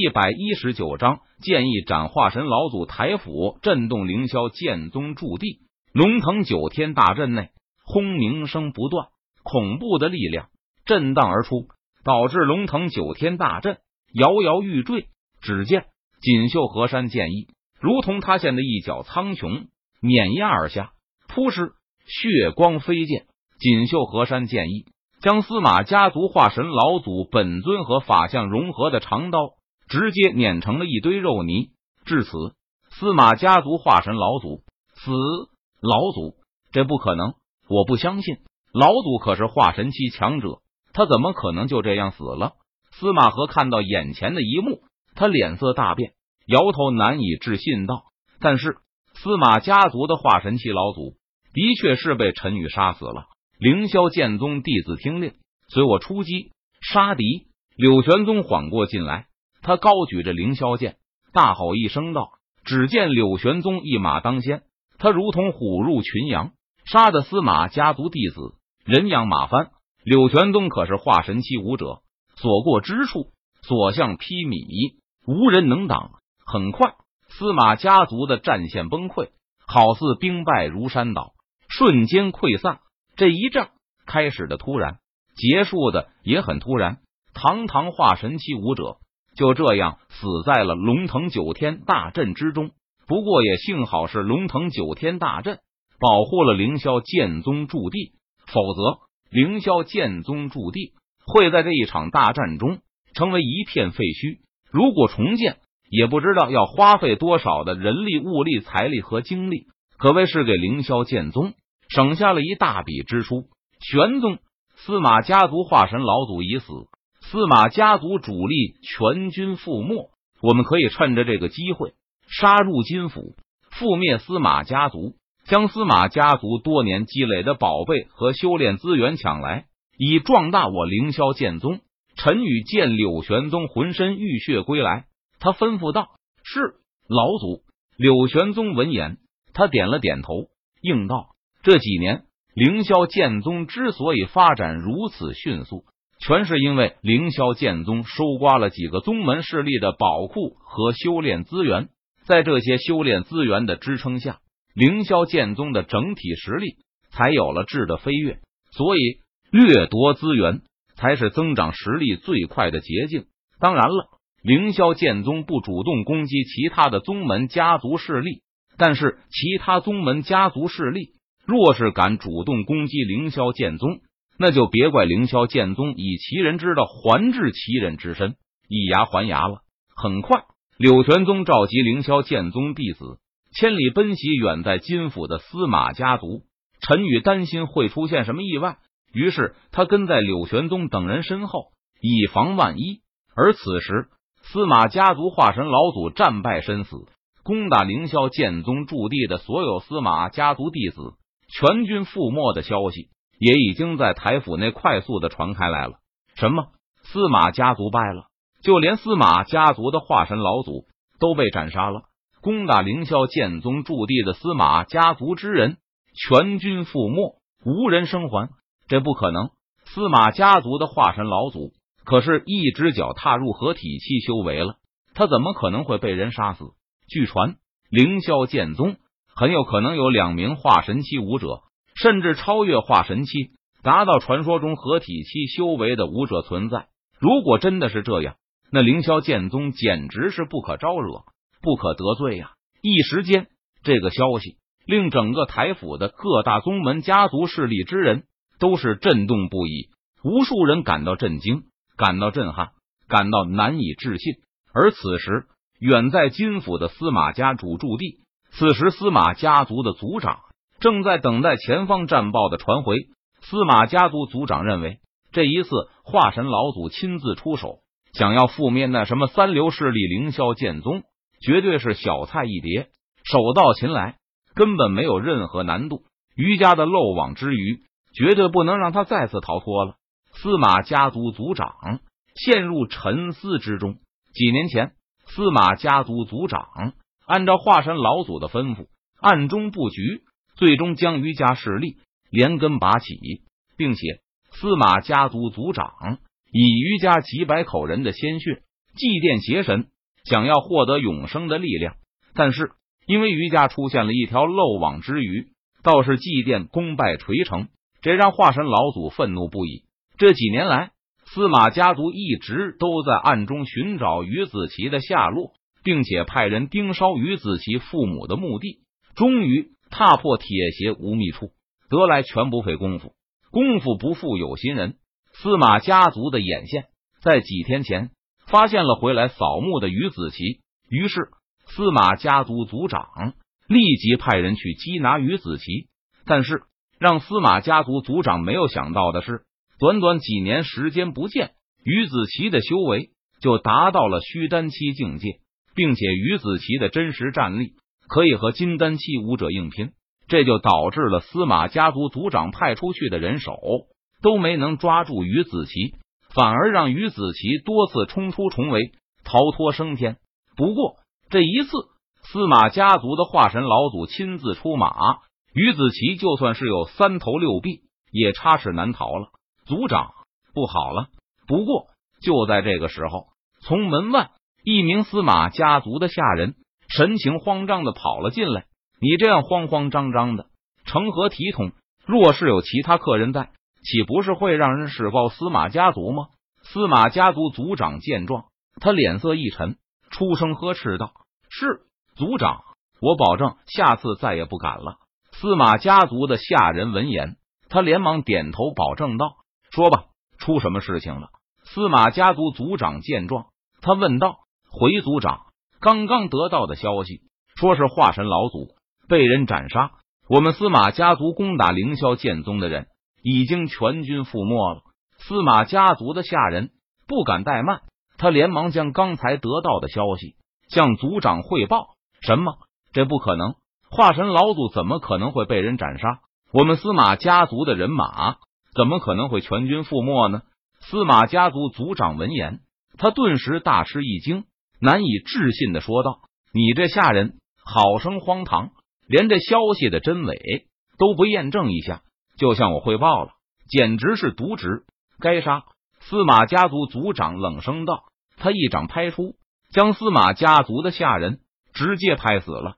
一百一十九章建议斩化神老祖台府，震动凌霄剑宗驻地。龙腾九天大阵内，轰鸣声不断，恐怖的力量震荡而出，导致龙腾九天大阵摇摇欲坠。只见锦绣河山剑意如同塌陷的一角苍穹，碾压而下，扑哧，血光飞溅。锦绣河山剑意将司马家族化神老祖本尊和法相融合的长刀，直接碾成了一堆肉泥。至此，司马家族化神老祖死。老祖，这不可能！我不相信，老祖可是化神期强者，他怎么可能就这样死了？司马和看到眼前的一幕。他脸色大变，摇头难以置信道：“但是司马家族的化神期老祖的确是被陈宇杀死了。凌霄剑宗弟子听令，随我出击杀敌。”柳玄宗缓过劲来，他高举着凌霄剑，大吼一声道：“只见柳玄宗一马当先，他如同虎入群羊，杀的司马家族弟子人仰马翻。柳玄宗可是化神期武者，所过之处，所向披靡。”无人能挡。很快，司马家族的战线崩溃，好似兵败如山倒，瞬间溃散。这一仗开始的突然，结束的也很突然。堂堂化神期武者就这样死在了龙腾九天大阵之中。不过也幸好是龙腾九天大阵保护了凌霄剑宗驻地，否则凌霄剑宗驻地会在这一场大战中成为一片废墟。如果重建，也不知道要花费多少的人力、物力、财力和精力，可谓是给凌霄剑宗省下了一大笔支出。玄宗司马家族化神老祖已死，司马家族主力全军覆没。我们可以趁着这个机会杀入金府，覆灭司马家族，将司马家族多年积累的宝贝和修炼资源抢来，以壮大我凌霄剑宗。陈宇见柳玄宗浑身浴血归来，他吩咐道：“是老祖。”柳玄宗闻言，他点了点头，应道：“这几年凌霄剑宗之所以发展如此迅速，全是因为凌霄剑宗收刮了几个宗门势力的宝库和修炼资源。在这些修炼资源的支撑下，凌霄剑宗的整体实力才有了质的飞跃。所以，掠夺资源。”才是增长实力最快的捷径。当然了，凌霄剑宗不主动攻击其他的宗门家族势力，但是其他宗门家族势力若是敢主动攻击凌霄剑宗，那就别怪凌霄剑宗以其人之道还治其人之身，以牙还牙了。很快，柳玄宗召集凌霄剑宗弟子，千里奔袭远在金府的司马家族。陈宇担心会出现什么意外。于是他跟在柳玄宗等人身后，以防万一。而此时，司马家族化神老祖战败身死，攻打凌霄剑宗驻地的所有司马家族弟子全军覆没的消息，也已经在台府内快速的传开来了。什么？司马家族败了？就连司马家族的化神老祖都被斩杀了？攻打凌霄剑宗驻地的司马家族之人全军覆没，无人生还？这不可能！司马家族的化神老祖可是一只脚踏入合体期修为了，他怎么可能会被人杀死？据传，凌霄剑宗很有可能有两名化神期武者，甚至超越化神期，达到传说中合体期修为的武者存在。如果真的是这样，那凌霄剑宗简直是不可招惹、不可得罪呀！一时间，这个消息令整个台府的各大宗门家族势力之人。都是震动不已，无数人感到震惊，感到震撼，感到难以置信。而此时，远在金府的司马家主驻地，此时司马家族的族长正在等待前方战报的传回。司马家族族长认为，这一次化神老祖亲自出手，想要覆灭那什么三流势力凌霄剑宗，绝对是小菜一碟，手到擒来，根本没有任何难度。余家的漏网之鱼。绝对不能让他再次逃脱了。司马家族族长陷入沉思之中。几年前，司马家族族长按照化神老祖的吩咐，暗中布局，最终将余家势力连根拔起，并且司马家族族长以余家几百口人的鲜血祭奠邪神，想要获得永生的力量。但是因为余家出现了一条漏网之鱼，倒是祭奠功败垂成，这让化神老祖愤怒不已。这几年来，司马家族一直都在暗中寻找于子琪的下落，并且派人盯梢于子琪父母的墓地。终于踏破铁鞋无觅处，得来全不费工夫。功夫不负有心人，司马家族的眼线在几天前发现了回来扫墓的于子琪，于是司马家族族长立即派人去缉拿于子琪。但是让司马家族族长没有想到的是。短短几年时间不见，于子琪的修为就达到了虚丹期境界，并且于子琪的真实战力可以和金丹期武者硬拼，这就导致了司马家族族长派出去的人手都没能抓住于子琪，反而让于子琪多次冲出重围，逃脱升天。不过这一次，司马家族的化神老祖亲自出马，于子琪就算是有三头六臂，也插翅难逃了。族长，不好了！不过就在这个时候，从门外一名司马家族的下人神情慌张的跑了进来。你这样慌慌张张的，成何体统？若是有其他客人在，岂不是会让人事报司马家族吗？司马家族族长见状，他脸色一沉，出声呵斥道：“是族长，我保证下次再也不敢了。”司马家族的下人闻言，他连忙点头保证道。说吧，出什么事情了？司马家族族长见状，他问道：“回族长，刚刚得到的消息，说是化神老祖被人斩杀，我们司马家族攻打凌霄剑宗的人已经全军覆没了。”司马家族的下人不敢怠慢，他连忙将刚才得到的消息向族长汇报。什么？这不可能！化神老祖怎么可能会被人斩杀？我们司马家族的人马。怎么可能会全军覆没呢？司马家族族长闻言，他顿时大吃一惊，难以置信的说道：“你这下人好生荒唐，连这消息的真伪都不验证一下，就向我汇报了，简直是渎职，该杀！”司马家族族长冷声道，他一掌拍出，将司马家族的下人直接拍死了。